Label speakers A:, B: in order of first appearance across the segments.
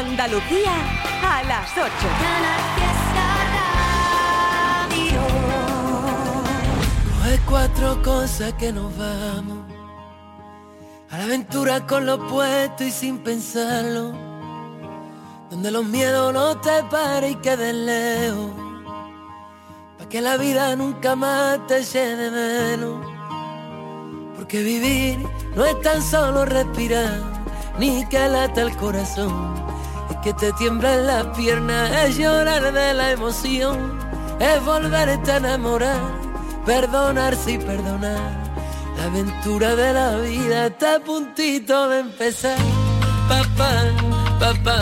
A: Andalucía a las 8.
B: Hay cuatro cosas que nos vamos. A la aventura con lo puesto y sin pensarlo. Donde los miedos no te paren y queden lejos. Pa' que la vida nunca más te llene menos. Porque vivir no es tan solo respirar, ni que lata el corazón. Que te tiemblan las piernas, es llorar de la emoción, es volverte a enamorar, perdonarse y perdonar. La aventura de la vida está a puntito de empezar. Papá, papá,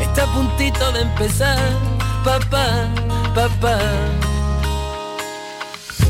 B: está a puntito de empezar. Papá, papá.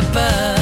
B: purpose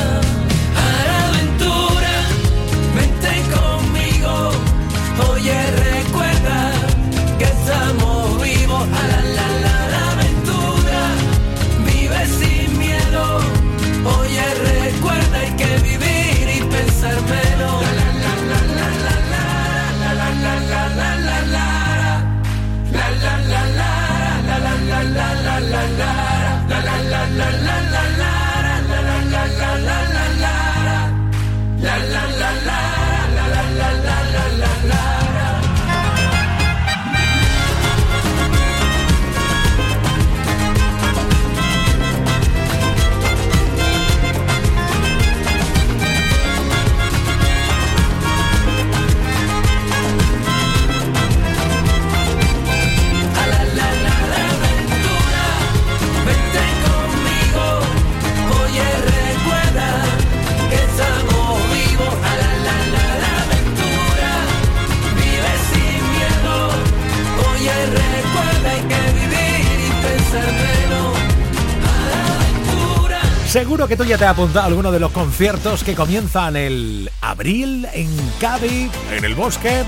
C: Seguro que tú ya te has apuntado a alguno de los conciertos que comienzan el abril en Cádiz, en el bosque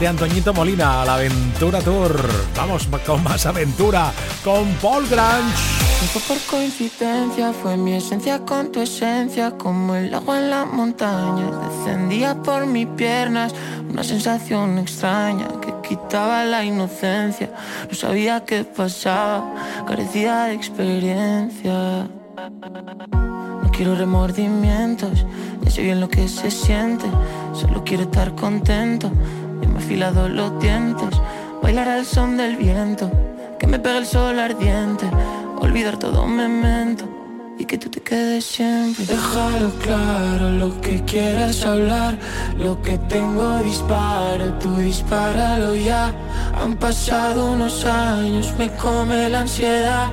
C: de Antoñito Molina, la Aventura Tour. Vamos con más aventura con Paul Grange.
D: fue por coincidencia, fue mi esencia con tu esencia, como el agua en las montañas. Descendía por mis piernas una sensación extraña que quitaba la inocencia. No sabía qué pasaba, carecía de experiencia. No quiero remordimientos, ya sé bien lo que se siente. Solo quiero estar contento. Y me afilado los dientes. Bailar al son del viento, que me pegue el sol ardiente. Olvidar todo memento y que tú te quedes siempre.
E: Déjalo claro lo que quieras hablar, lo que tengo disparo, tú dispáralo ya. Han pasado unos años, me come la ansiedad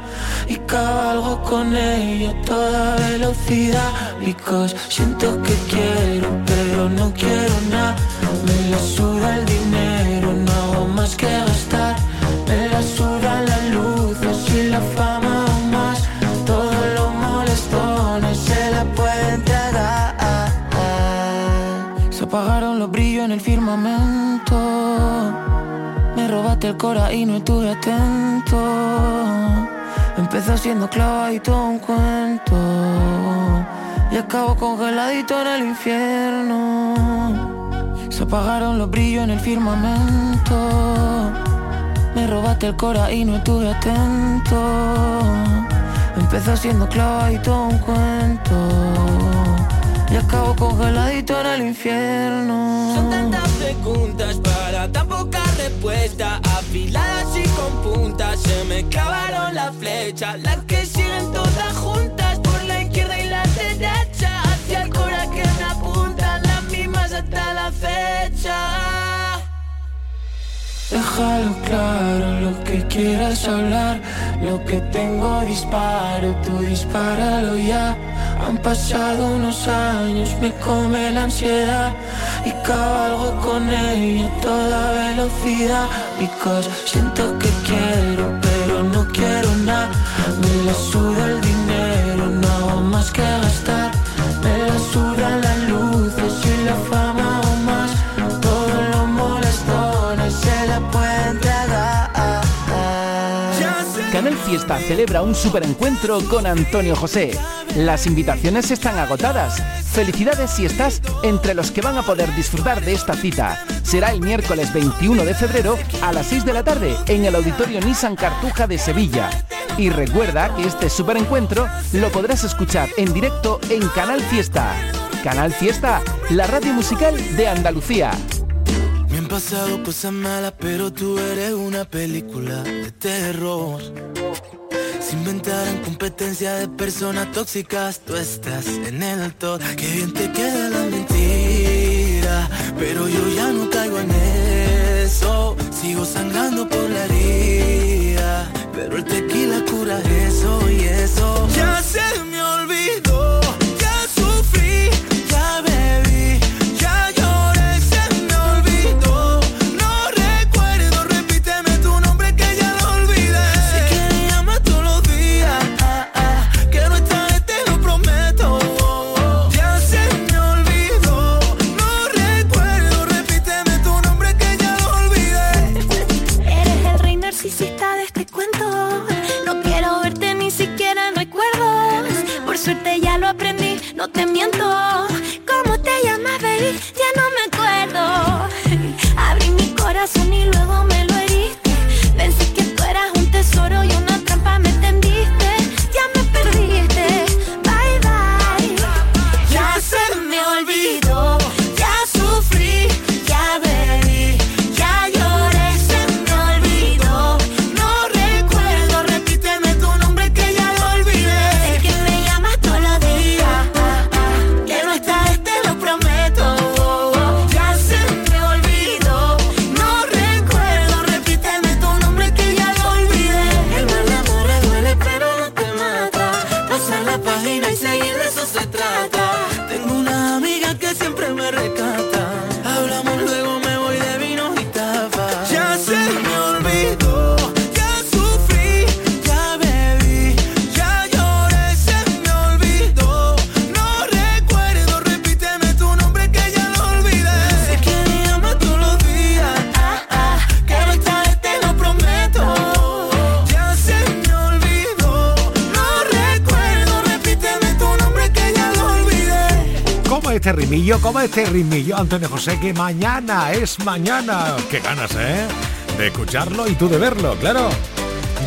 E: y cabalgo con ella a toda velocidad. Because siento que quiero, pero no quiero nada. Me la suda el dinero, no hago más que gastar.
D: El cora y no estuve atento. Empezó siendo clavadito un cuento. Y acabo congeladito en el infierno. Se apagaron los brillos en el firmamento. Me robaste el cora y no estuve atento. Empezó siendo clavadito un cuento y acabo congeladito en el infierno.
E: Son tantas preguntas para tan poca respuesta, afiladas y con puntas. Se me clavaron las flechas, las que siguen todas juntas por la izquierda y la derecha. Hacia el corazón que me apuntan, las mismas hasta la fecha. Déjalo claro lo que quieras hablar, lo que tengo disparo, tú dispáralo ya. Han pasado unos años, me come la ansiedad y cabalgo con ella a toda velocidad. Because siento que quiero, pero no quiero nada. Me la
F: Fiesta celebra un superencuentro con Antonio José. Las invitaciones están agotadas. Felicidades si estás entre los que van a poder disfrutar de esta cita. Será el miércoles 21 de febrero a las 6 de la tarde en el Auditorio Nissan Cartuja de Sevilla. Y recuerda que este superencuentro lo podrás escuchar en directo en Canal Fiesta. Canal Fiesta, la radio musical de Andalucía.
E: Pasado cosas malas, pero tú eres una película de terror. Se inventaron competencia de personas tóxicas, tú estás en el top. Qué bien te queda la mentira, pero yo ya no caigo en eso. Sigo sangrando por la herida, pero el tequila cura eso y eso. Ya se
C: rimillo? ¿Cómo este rimillo, Antonio José? Que mañana es mañana. Qué ganas, ¿eh? De escucharlo y tú de verlo, claro.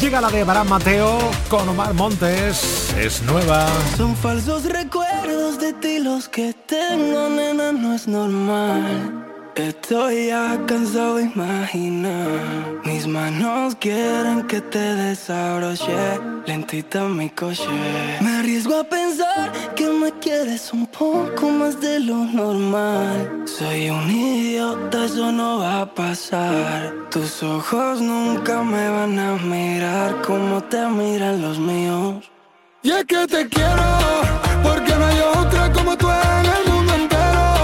C: Llega la de Abraham Mateo con Omar Montes. Es nueva.
E: Son falsos recuerdos de ti los que tengo, nena, no es normal. Estoy ya cansado de imaginar. Mis manos quieren que te desabroche. Lentita mi coche. Pensar que me quieres un poco más de lo normal. Soy un idiota, eso no va a pasar. Tus ojos nunca me van a mirar como te miran los míos. Y es que te quiero, porque no hay otra como tú en el mundo entero.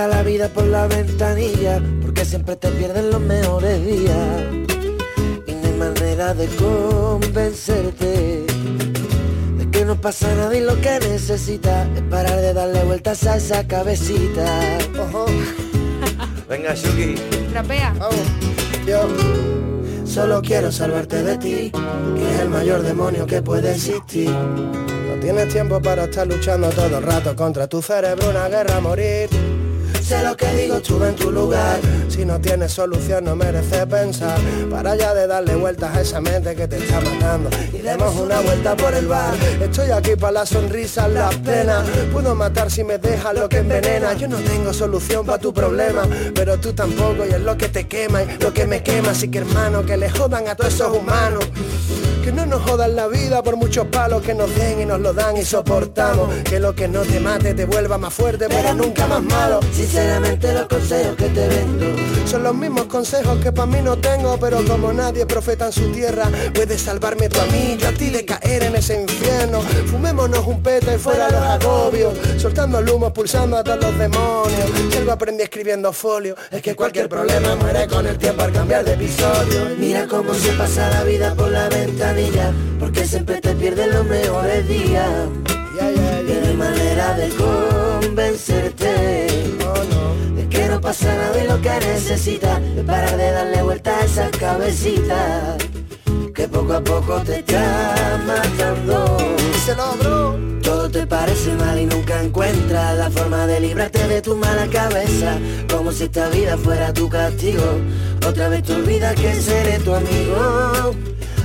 G: Pasa la vida por la ventanilla, porque siempre te pierden los mejores días. Y no hay manera de convencerte de que
H: no pasa nada y lo que necesitas es parar de darle vueltas a esa cabecita. Ojo. Venga, Shuki.
I: Trapea.
H: Yo solo quiero salvarte de ti, que es el mayor demonio que puede existir.
J: No tienes tiempo para estar luchando todo el rato contra tu cerebro, una guerra a morir.
H: Sé lo que digo, estuve en tu lugar.
J: Si no tienes solución no merece pensar. Para ya de darle vueltas a esa mente que te está matando. Y demos una vuelta por el bar. Estoy aquí para las sonrisas, las penas Puedo matar si me dejas lo que envenena. Yo no tengo solución para tu problema Pero tú tampoco y es lo que te quema y lo que me quema. Así que hermano que le jodan a todos esos humanos nos jodan la vida por muchos palos que nos den y nos lo dan y soportamos. Que lo que no te mate te vuelva más fuerte, pero nunca más malo.
H: Sinceramente los consejos que te vendo
J: Son los mismos consejos que para mí no tengo, pero como nadie profeta en su tierra, puedes salvarme tú a mí, yo a ti de caer en ese infierno. Fumémonos un peta y fuera los agobios, soltando el humo, pulsando a todos los demonios. Si algo aprendí escribiendo folio, es que cualquier problema muere con el tiempo al cambiar de episodio.
H: Mira cómo se pasa la vida por la ventanilla, porque siempre te pierden los mejores días.
J: Ya,
H: Y no hay manera de convencerte de que no pasa nada y lo que necesitas es parar de darle vuelta a esa cabecita que poco a poco te está matando.
J: Díselo, bro.
H: Todo te parece mal y nunca encuentras la forma de librarte de tu mala cabeza, como si esta vida fuera tu castigo. Otra vez te olvidas que seré tu amigo,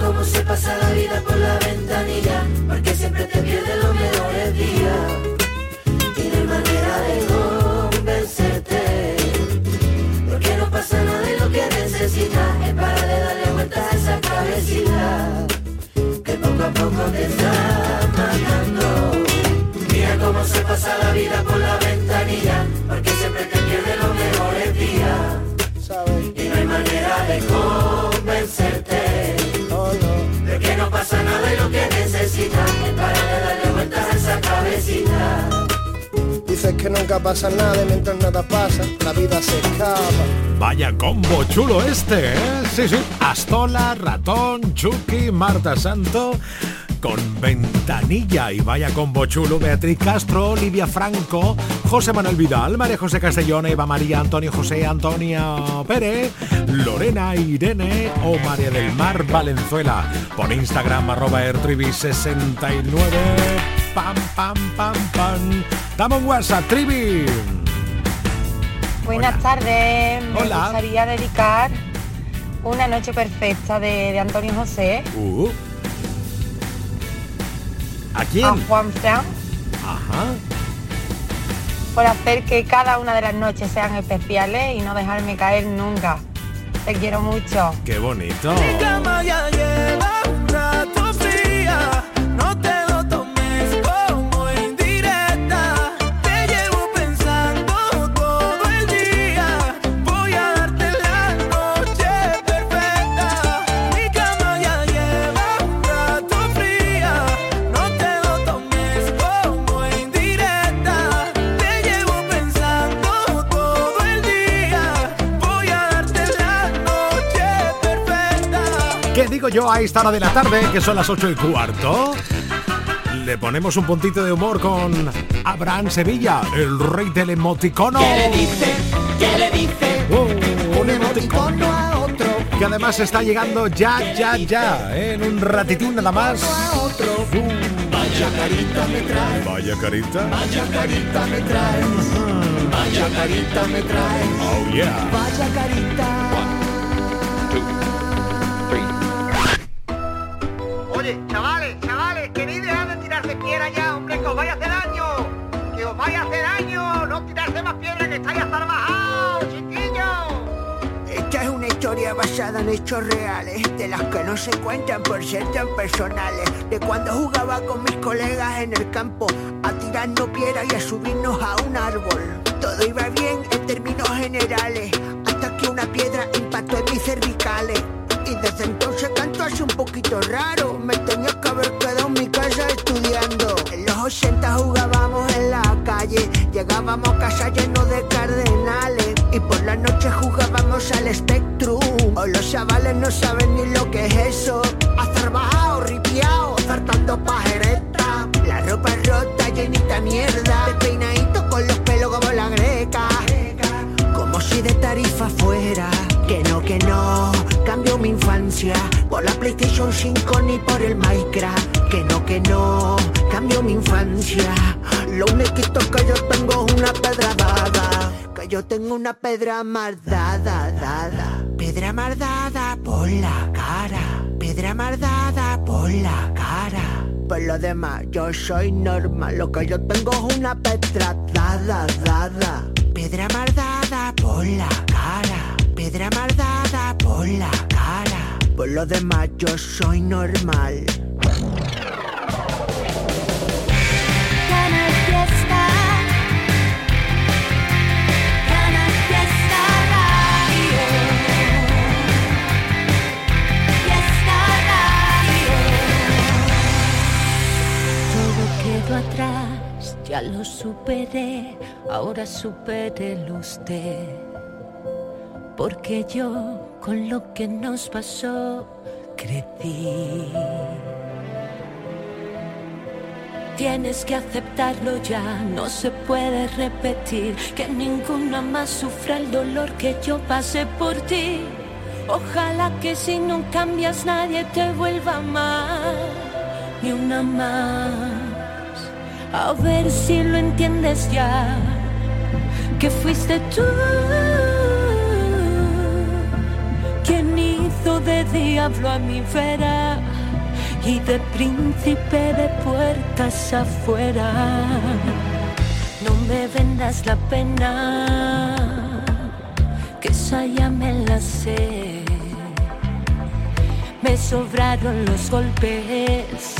H: Mira cómo se pasa la vida por la ventanilla, porque siempre te pierden los mejores días. Y no hay manera de convencerte, porque no pasa nada y lo que necesitas es para de darle vueltas a esa cabecita, que poco a poco te está matando. Mira cómo se pasa la vida por la ventanilla, porque siempre te pierden los mejores días. Y no hay manera de convencerte y lo que necesitas es para de darle vueltas a esa cabecita.
J: Dices que nunca pasa nada y mientras nada pasa, la vida se escapa.
C: Vaya combo chulo este, ¿eh? Sí, sí. Astola, Ratón, Chucky, Marta Santo con Ventanilla y vaya combo chulo Beatriz Castro, Olivia Franco, José Manuel Vidal, María José Castellón, Eva María, Antonio José, Antonia Pérez, Lorena Irene o María del Mar Valenzuela. Por Instagram arroba ertribi69. Pam, pam, pam, pam. Dame un WhatsApp, Trivi.
I: Buenas tardes. Me
C: Hola.
I: gustaría dedicar Una noche perfecta de, de Antonio José.
E: Uh. ¿A quién?
I: A Juan Fran.
E: Ajá.
I: Por hacer que cada una de las noches sean especiales y no dejarme caer nunca. Te quiero mucho.
E: Qué bonito. Yo a esta hora de la tarde, que son las 8 y cuarto? Le ponemos un puntito de humor con Abraham Sevilla, el rey del emoticono.
C: ¿Qué le dice? ¿Qué le dice?
E: Oh, un emoticono a otro. Que además está llegando ya, ya, ya. En un ratitín nada más.
C: Vaya carita me trae.
E: Vaya carita.
C: Vaya carita me trae. Vaya carita me trae.
E: Oh yeah.
C: Vaya carita.
K: Historia basada en hechos reales, de las que no se cuentan por ser tan personales. De cuando jugaba con mis colegas en el campo, a tirarnos piedras y a subirnos a un árbol. Todo iba bien en términos generales, hasta que una piedra impactó en mis cervicales. Y desde entonces canto así un poquito raro. Me tenía que haber quedado en mi casa estudiando. En los 80 jugábamos en la calle. Llegábamos a casa llenos de no saben ni lo que es eso. Azarbajado, ripiao, zartando pajereta. La ropa rota, llenita mierda. Despeinadito con los pelos como la greca. Como si de tarifa fuera. Que no, que no, cambio mi infancia por la PlayStation 5 ni por el Minecraft. Que no, que no, cambio mi infancia. Lo único que yo tengo es una pedra dada. Que yo tengo una pedra mardada, dada. Pedra mardada por la cara. Pedra mardada por la cara. Por lo demás, yo soy normal. Lo que yo tengo es una pedra dada, dada. Pedra mardada por la cara. Pedra mardada por la cara. Por lo demás, yo soy normal.
L: Atrás, ya lo superé, ahora supérelo usted. Porque yo con lo que nos pasó crecí. Tienes que aceptarlo ya, no se puede repetir que ninguna más sufra el dolor que yo pasé por ti. Ojalá que si no cambias nadie te vuelva a amar, ni una más. A ver si lo entiendes ya, que fuiste tú quien hizo de diablo a mi vera y de príncipe de puertas afuera. No me vendas la pena, que esa ya me la sé. Me sobraron los golpes,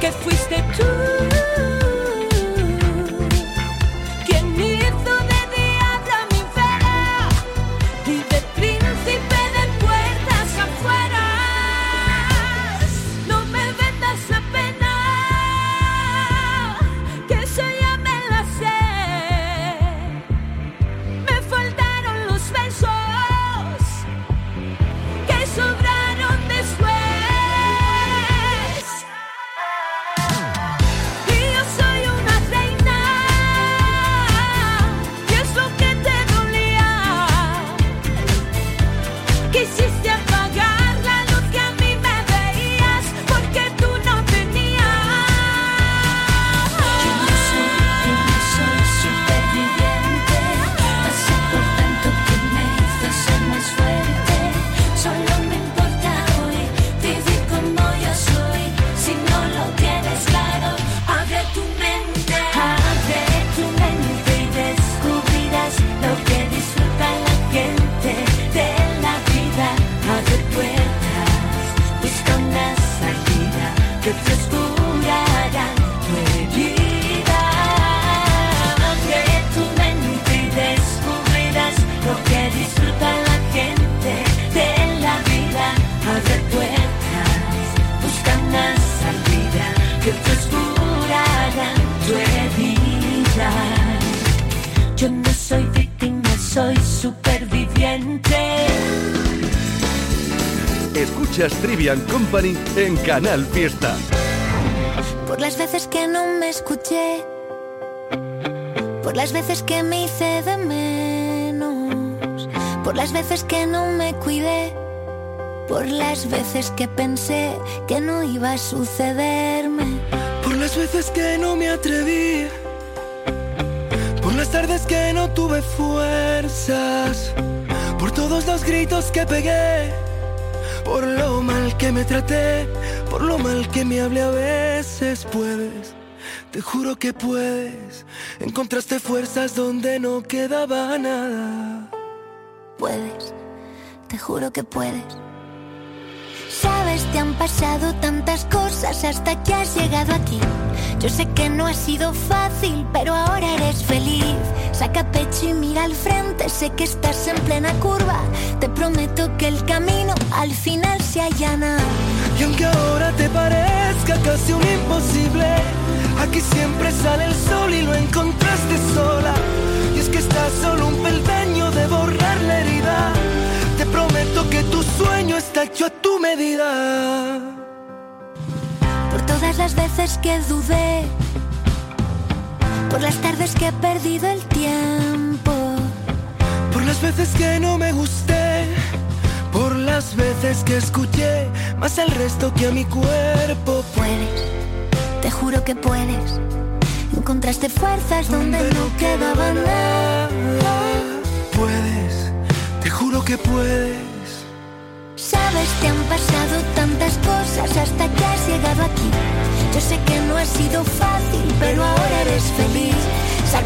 L: que fuiste tú.
M: Trivian Company en Canal Fiesta.
N: Por las veces que no me escuché, por las veces que me hice de menos, por las veces que no me cuidé, por las veces que pensé que no iba a sucederme,
E: por las veces que no me atreví, las tardes que no tuve fuerzas, por todos los gritos que pegué por lo mal que me traté, por lo mal que me hablé a veces puedes. Te juro que puedes. Encontraste fuerzas donde no quedaba nada.
N: Puedes, te juro que puedes. Sabes, te han pasado tantas cosas hasta que has llegado aquí. Yo sé que no ha sido fácil, pero ahora eres feliz. Saca pecho y mira al frente, sé que estás en plena curva. Te prometo que el camino al final se allana.
E: Y aunque ahora te parezca casi un imposible, aquí siempre sale el sol y lo encontraste sola. Y es que estás solo un peldaño de borrar la herida. Te prometo que tu sueño está hecho a tu medida
N: todas las veces que dudé, por las tardes que he perdido el tiempo,
E: por las veces que no me gusté, por las veces que escuché más al resto que a mi cuerpo.
N: Puedes, te juro que puedes. Encontraste fuerzas donde, donde no quedaba nada.
E: Puedes, te juro que puedes
N: Sabes, te han pasado tantas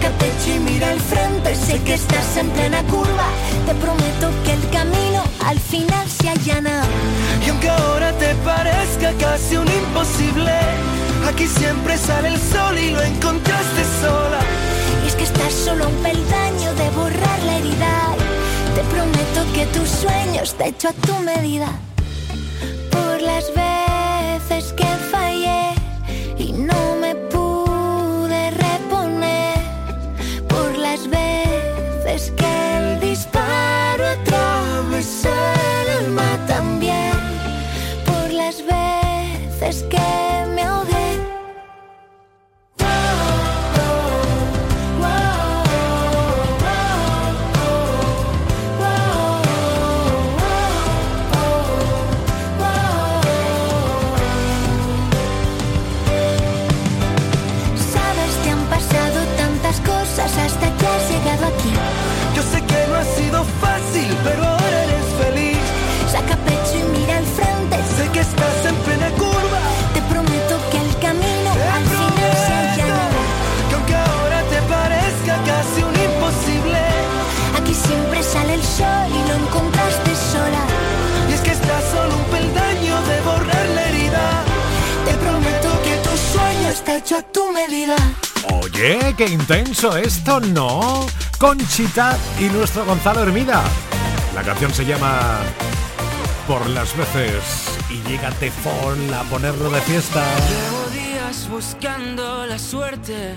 N: Saca pecho y mira al frente, sé que estás en plena curva. Te prometo que el camino al final se allana.
E: Y aunque ahora te parezca casi un imposible, aquí siempre sale el sol y lo encontraste sola.
N: Y es que estás solo un peldaño de borrar la herida te prometo que tus sueños te hecho a tu medida. sol y no encontraste sola. Y es que estás solo un peldaño de borrar la herida. Te prometo que tu sueño está hecho a tu medida.
C: Oye, qué intenso esto, ¿no? Conchita y nuestro Gonzalo Hermida. La canción se llama Por las veces y llega Tefón a ponerlo de fiesta.
O: Llevo días buscando la suerte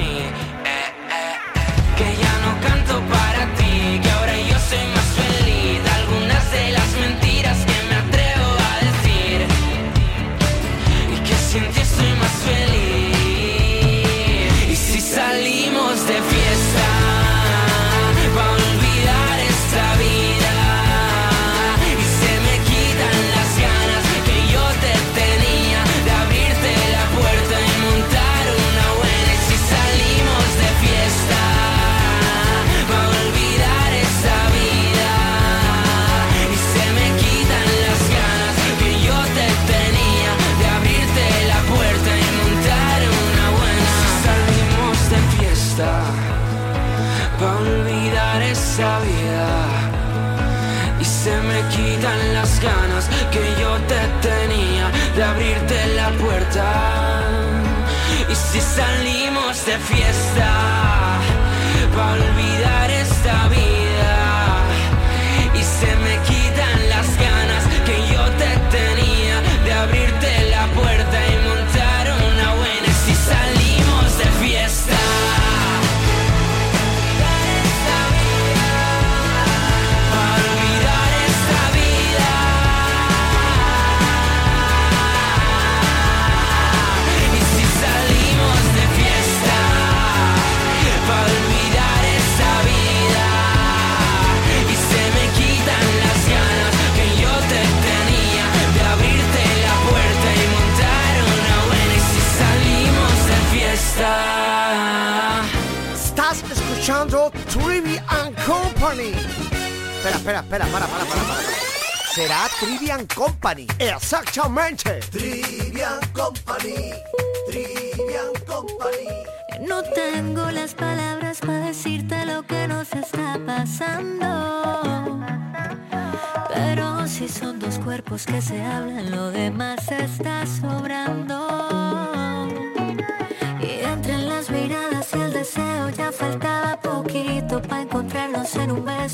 O: va a olvidar esa vida. Y se me quitan las ganas que yo te tenía de abrirte la puerta. Y si salimos de fiesta, va a olvidar esta vida.
J: Espera, espera, para, para, para, para. Será Trivian Company. Exactamente. Trivian Company. Trivian Company.
N: No tengo las palabras para decirte lo que nos está pasando. Pero si son dos cuerpos que se hablan, lo demás está sobrando. Y entre las miradas y el deseo ya faltaba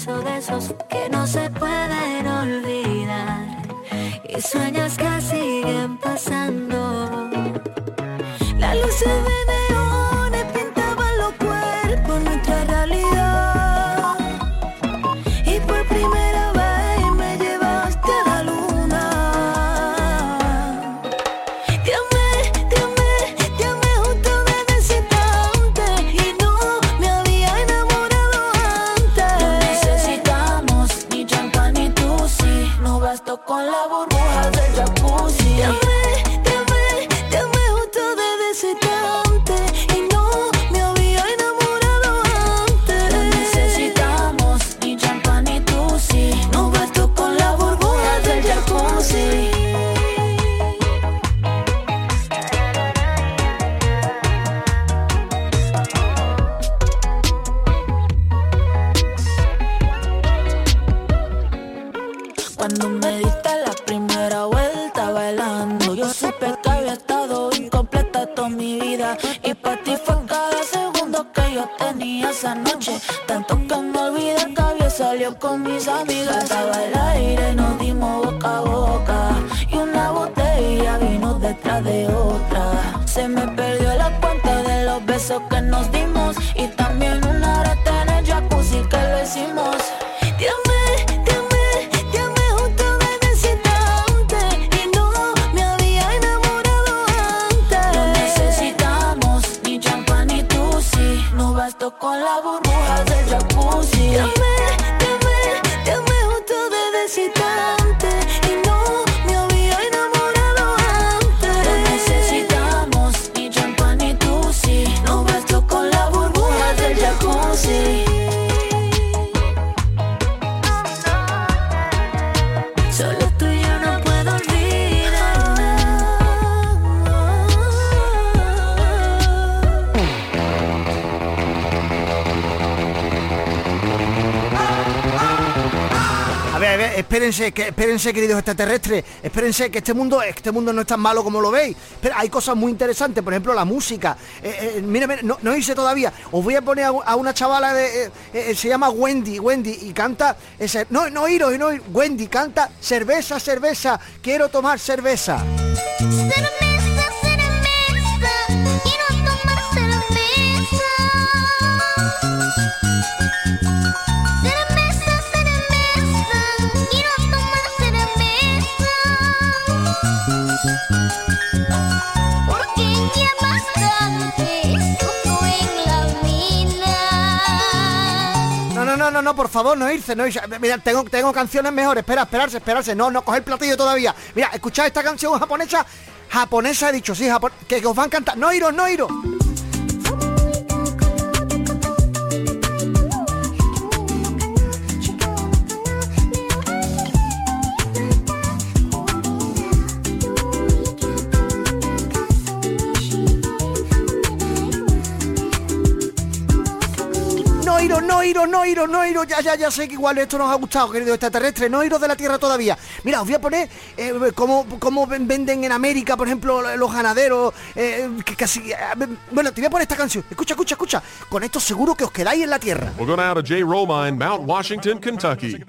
N: beso que no se pueden olvidar. Y sueños que siguen pasando. Las luces
P: de
Q: espérense, que, espérense, queridos extraterrestres, espérense que este mundo, este mundo no es tan malo como lo veis. Pero hay cosas muy interesantes, por ejemplo, la música. Eh, eh, mira, no, no hice todavía. Os voy a poner a, una chavala de. eh, eh, se llama Wendy, Wendy, y canta. ese- no, no iros, no, Wendy canta cerveza, cerveza. Quiero tomar cerveza. No, por favor, no irse, no irse. Mira, tengo, tengo canciones mejores. Espera, esperarse, esperarse. No, no, coger platillo todavía. Mira, escuchad esta canción japonesa. Japonesa he dicho, sí, japon- que, que os van a cantar. No iros, no iros. No iros, no iros, no iros. Ya, ya, ya sé que igual esto nos ha gustado, querido extraterrestre. No iros de la Tierra todavía. Mira, os voy a poner eh, cómo, cómo ven- venden en América, por ejemplo, los ganaderos. eh, que casi. eh, bueno, te voy a poner esta canción. Escucha, escucha, escucha. Con esto seguro que os quedáis en la Tierra.
R: We'll go now to J. Romine, Mount Washington, Kentucky.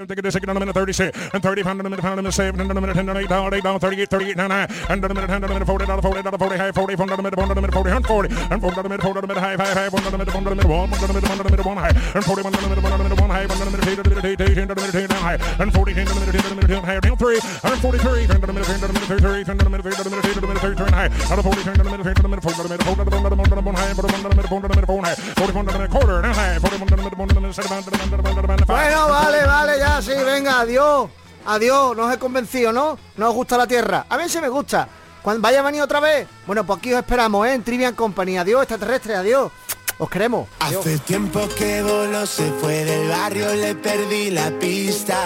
C: And 36, and 30 pound a minute, pound a minute, seven, and a minute, ten, and eight down, eight down, 38, 38, nine, nine, and a minute, ten, and a minute, 40, down, 40, down, 40, high, 40, pound a minute, pound a minute, 40, and 40, and pound a minute, pound a minute, high, high, high, pound a minute, pound a minute, one, pound a minute, pound a minute, one, high, and 40, pound a minute, pound a minute, one, high, pound a minute, eight, eight, eight, eight, eight, and a minute, eight, down, high, and 40, ten, and a minute, ten, and a minute, ten, high, down, three, and 43, ten, and a minute, ten, and a minute, thirty, ten, and a minute, eight, and a minute, eight, and a minute, thirty, ten, high, and a 40, ten, and a minute, ten, and a minute, four, and a minute, four, and a minute, pound a minute, one, high, pound a minute, pound a minute, four, high, 40, pound a minute, quarter, and high, 40, pound a minute, pound a minute, seven, pound a minute, pound a minute, five.
Q: Bueno, vale, vale, ya, sí, venga, adiós. Adiós, no os he convencido, ¿no? No gusta la Tierra. A mí sí me gusta. Cuando vaya venir otra vez, bueno, pues aquí os esperamos, ¿eh? En Trivian Company. Adiós, extraterrestre, adiós. Os queremos.
S: Hace tiempo que voló, se fue del barrio, le perdí la pista.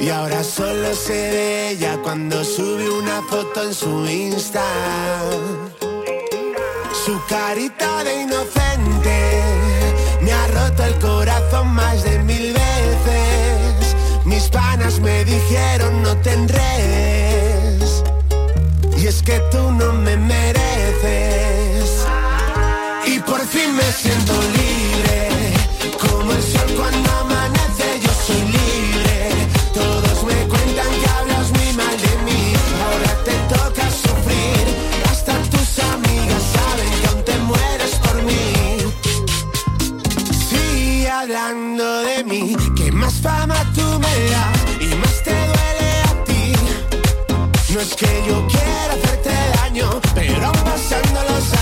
S: Y ahora solo se ve ella cuando sube una foto en su Insta. Su carita de inocente me ha roto el corazón más de mil veces. Mis panas me dijeron no te enredes. Y es que tú no me mereces. Por fin me siento libre. Como el sol cuando amanece, yo soy libre. Todos me cuentan que hablas muy mal de mí. Ahora te toca sufrir. Hasta tus amigas saben que aún te mueres por mí. Sigue hablando de mí. Que más fama tú me das y más te duele a ti. No es que yo quiera hacerte daño, pero pasando los años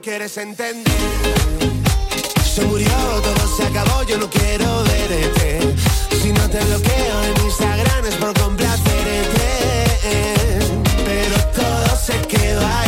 S: quieres entender. Se murió, todo se acabó, yo no quiero verte. Si no te bloqueo en Instagram es por complacerte. Pero todo se quedó ahí,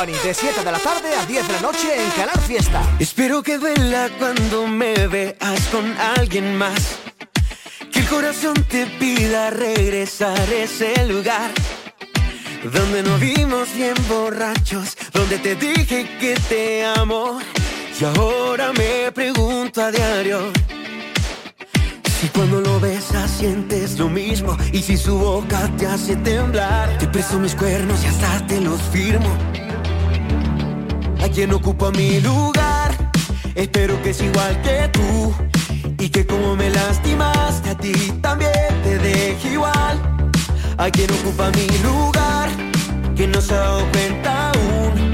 T: Company
Q: de 7 de la tarde a 10 de la noche en Canal Fiesta.
U: Espero que duela cuando me veas con alguien más. Que el corazón te pida regresar a ese lugar. Donde nos vimos bien borrachos, donde te dije que te amo. Y ahora me pregunto a diario. Si cuando lo besas sientes lo mismo y si su boca te hace temblar, te presto mis cuernos y hasta te los firmo. Quien ocupa mi lugar, espero que es igual que tú y que como me lastimaste a ti también te deje igual. A quien ocupa mi lugar, que no se ha dado cuenta aún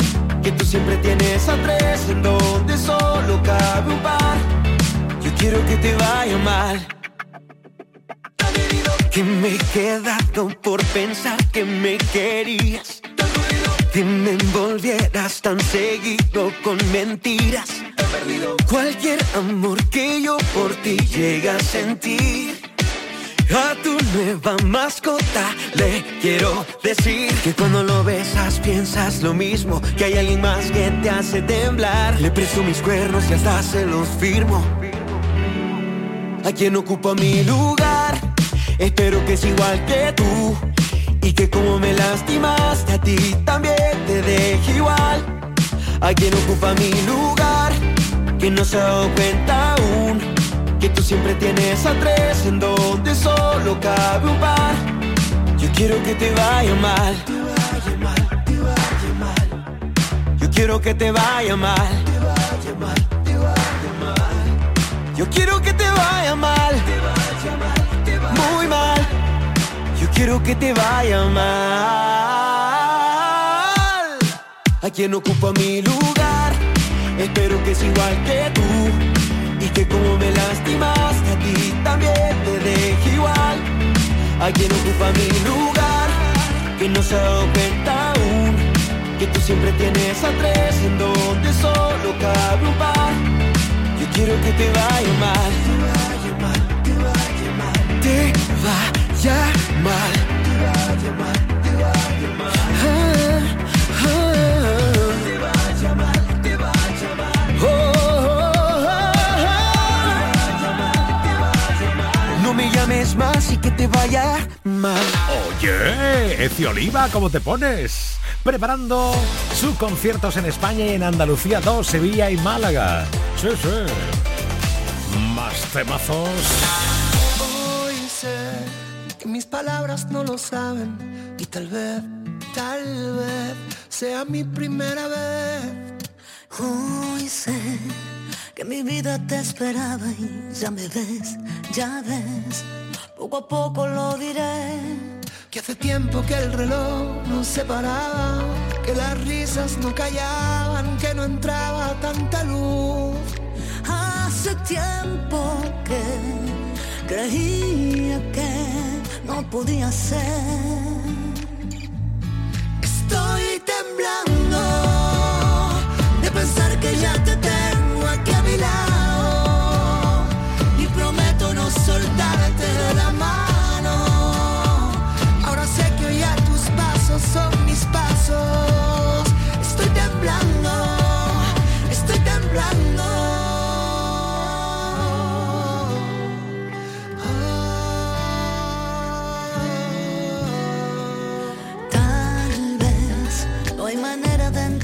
U: que tú siempre tienes a tres en donde solo cabe un par. Yo quiero que te vaya mal. Que me he quedado por pensar que me querías. Que me envolvieras tan seguido con mentiras. Cualquier amor que yo por ti llegue a sentir. A tu nueva mascota le quiero decir que cuando lo besas piensas lo mismo, que hay alguien más que te hace temblar. Le presto mis cuernos y hasta se los firmo. A quien ocupa mi lugar, espero que es igual que tú. Y que como me lastimaste a ti también te deje igual. A quien ocupa mi lugar, que no se ha aún. Que tú siempre tienes a tres en donde solo cabe un par. Yo quiero que te vaya mal. Yo quiero que te vaya mal. Yo quiero que te vaya mal. Quiero que te vaya mal. A quien ocupa mi lugar. Espero que es igual que tú. Y que como me lastimaste a ti también te deje igual. A quien ocupa mi lugar. Que no se ha dado cuenta aún. Que tú siempre tienes a tres en donde solo cabe un par. Yo quiero que te vaya mal. Te vaya mal. Oh, oh. No me llames más y que te vaya mal.
C: Oye, Eci Oliva, ¿cómo te pones? Preparando sus conciertos en España y en Andalucía 2, Sevilla y Málaga. Sí, sí. Más temazos.
T: Mis palabras no lo saben y tal vez, tal vez sea mi primera vez.
P: Hoy sé que mi vida te esperaba y ya me ves, ya ves, poco a poco lo diré.
T: Que hace tiempo que el reloj no se paraba, que las risas no callaban, que no entraba tanta luz.
P: Hace tiempo que creía que no podía ser.
T: Estoy temblando de pensar que ya te tengo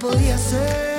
T: podía ser.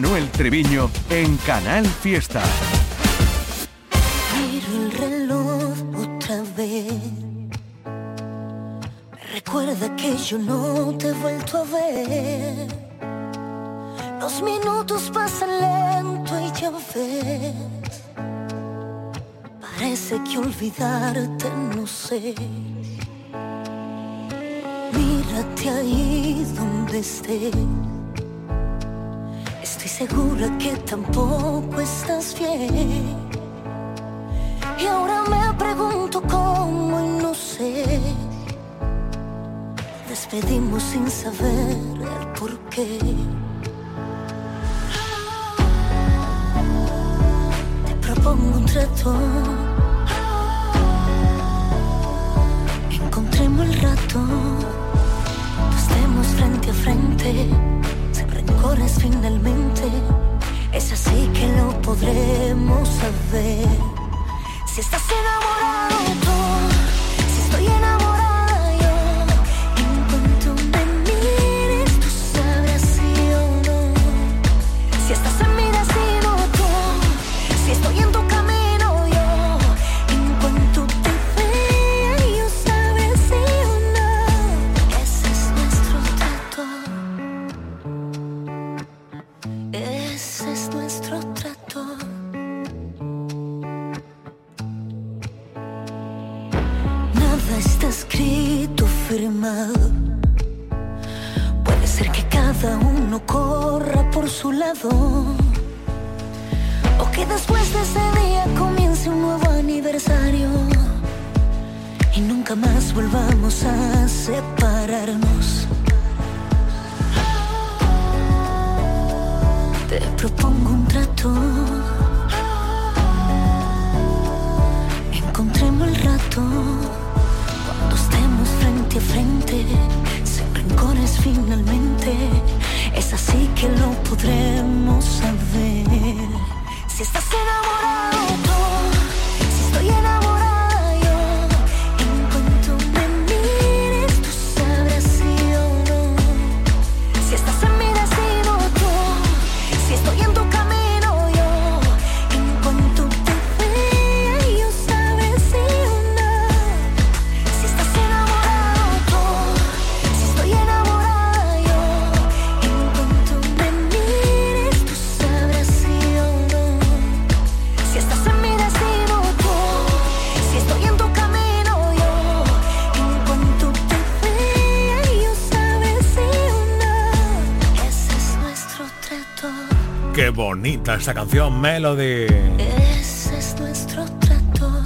M: Manuel Treviño en Canal Fiesta.
P: Miro el reloj otra vez. Me recuerda que yo no te he vuelto a ver. Los minutos pasan lento y ya ves. Parece que olvidarte no sé. Mírate ahí donde estés. Estoy segura que tampoco estás bien. Y ahora me pregunto cómo y no sé. Despedimos sin saber el por qué. Te propongo un trato. Encontremos el rato. Estemos frente a frente. Rencores finalmente. Es así que lo podremos saber. Si estás enamorado
C: bonita esta canción, Melody.
P: Ese es nuestro trato.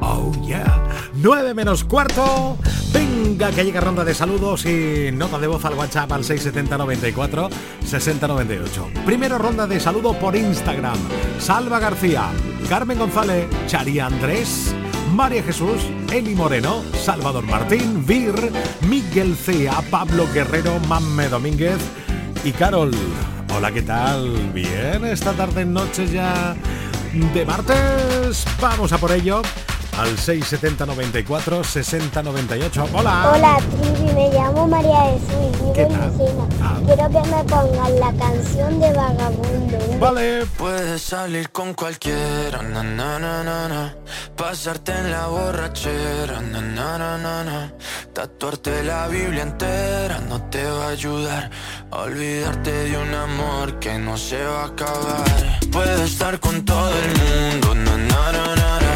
C: Oh yeah. 9 menos cuarto. Venga, que llega ronda de saludos y nota de voz al WhatsApp al 67094 6098. Primero ronda de saludo por Instagram. Salva García, Carmen González, Chari Andrés, María Jesús, Eli Moreno, Salvador Martín, Vir, Miguel Cea, Pablo Guerrero, Mamme Domínguez y Carol. Hola, ¿qué tal? Bien, esta tarde noche ya de martes. Vamos a por ello. Al 670 94 60 98. Hola.
V: Hola, Trivi, me llamo María Jesús, vivo en Lucena. Quiero que me pongan la canción de Vagabundo.
C: Vale.
W: Puedes salir con cualquiera, na, na, na, na, na. pasarte en la borrachera, na, na, na, na, na. tatuarte la Biblia entera no te va a ayudar a olvidarte de un amor que no se va a acabar. Puedes estar con todo el mundo, na, na, na,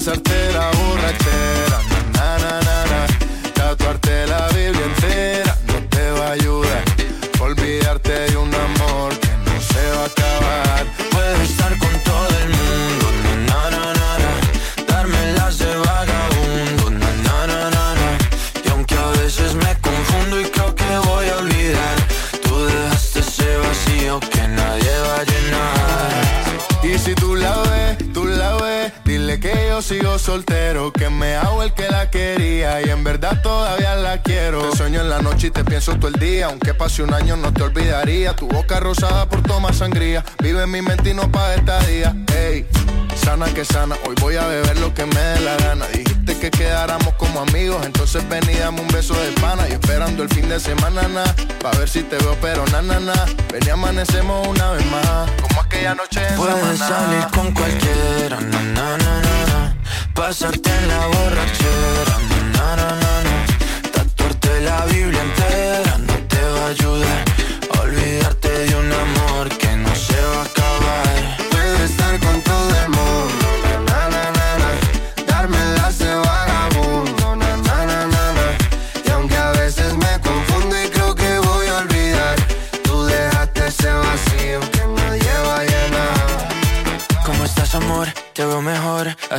X: pasarte noche y te pienso todo el día, aunque pase un año no te olvidaría. Tu boca rosada por tomar sangría, vive en mi mente y no paga estadía. Ey, sana que sana, hoy voy a beber lo que me dé la gana. Dijiste que quedáramos como amigos, entonces ven y dame un beso de pana. Y esperando el fin de semana, na, pa' ver si te veo, pero na, na, na. Ven y amanecemos una vez más, como aquella noche en
W: Puedes
X: Samaná.
W: salir con cualquiera, na, na, na, na, na. pasarte en la borrachera, na, na, na, na, na. La Biblia entera no te va a ayudar a olvidarte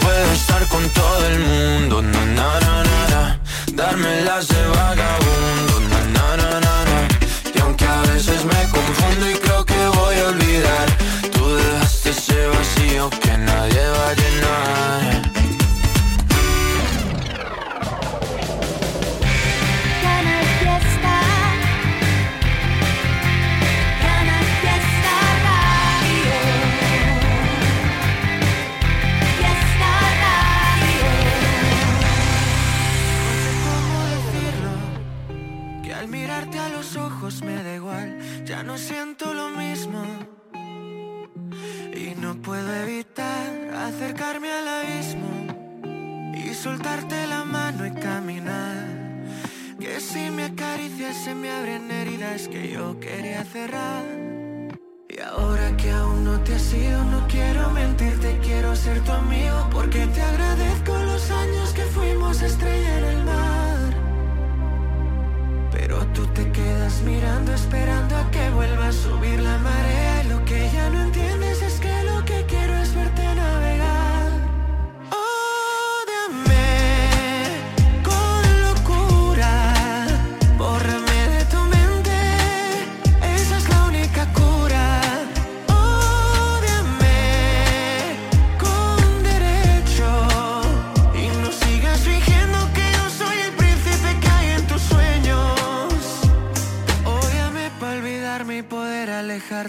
W: Puedo estar con todo el mundo, na na na na na, darme las de vagabundo, na na na na na, y aunque a veces me confundo y creo que voy a olvidar, tú dejaste ese vacío que nadie va a llenar.
D: Siento lo mismo. Y no puedo evitar acercarme al abismo y soltarte la mano y caminar. Que si me acaricias se me abren heridas que yo quería cerrar. Y ahora que aún no te has ido, no quiero mentirte, quiero ser tu amigo. Porque te agradezco los años que fuimos estrella en el mar. Pero tú te quedas mirando, esperando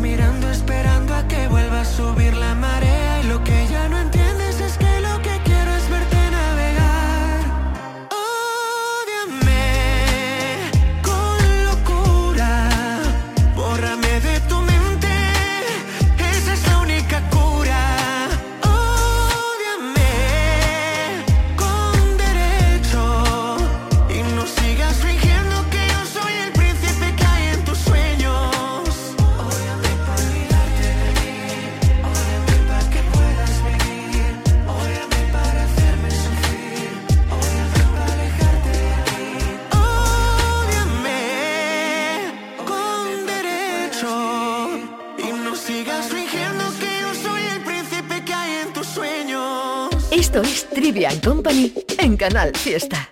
O: mirando, esperando a que vuelva a subir la marea.
G: Trivian Company en Canal Fiesta.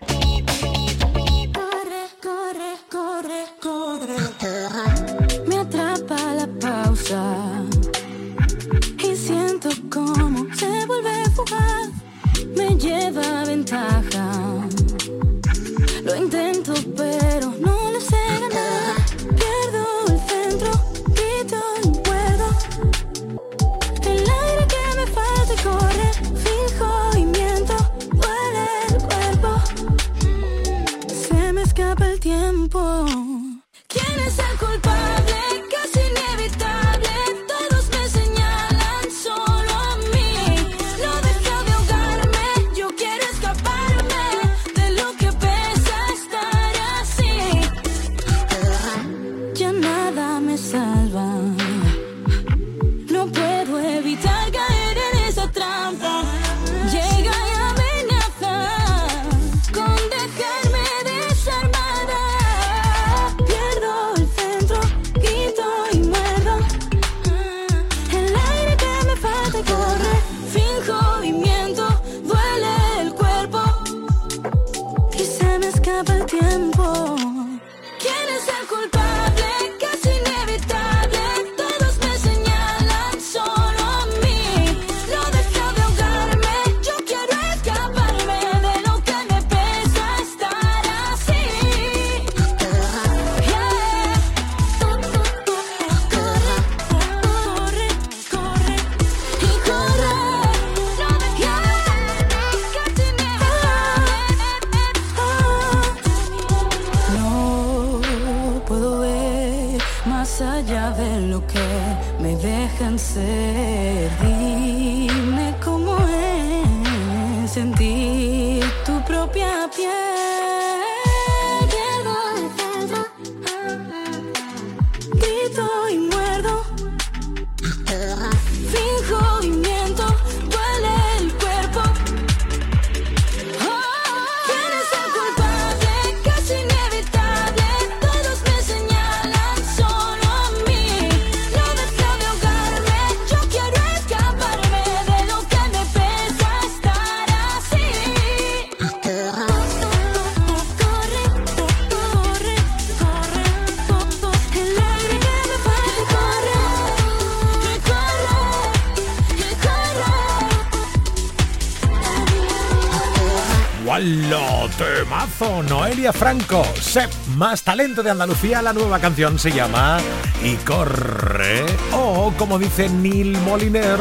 C: Franco. Sep, más talento de Andalucía. La nueva canción se llama Y corre. O, como dice Neil Moliner,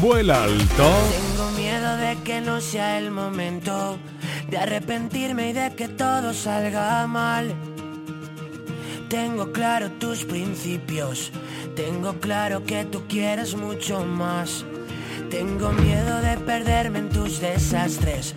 C: vuela alto.
B: Tengo miedo de que no sea el momento de arrepentirme y de que todo salga mal. Tengo claro tus principios, tengo claro que tú quieres mucho más. Tengo miedo de perderme en tus desastres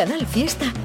Y: Canal Fiesta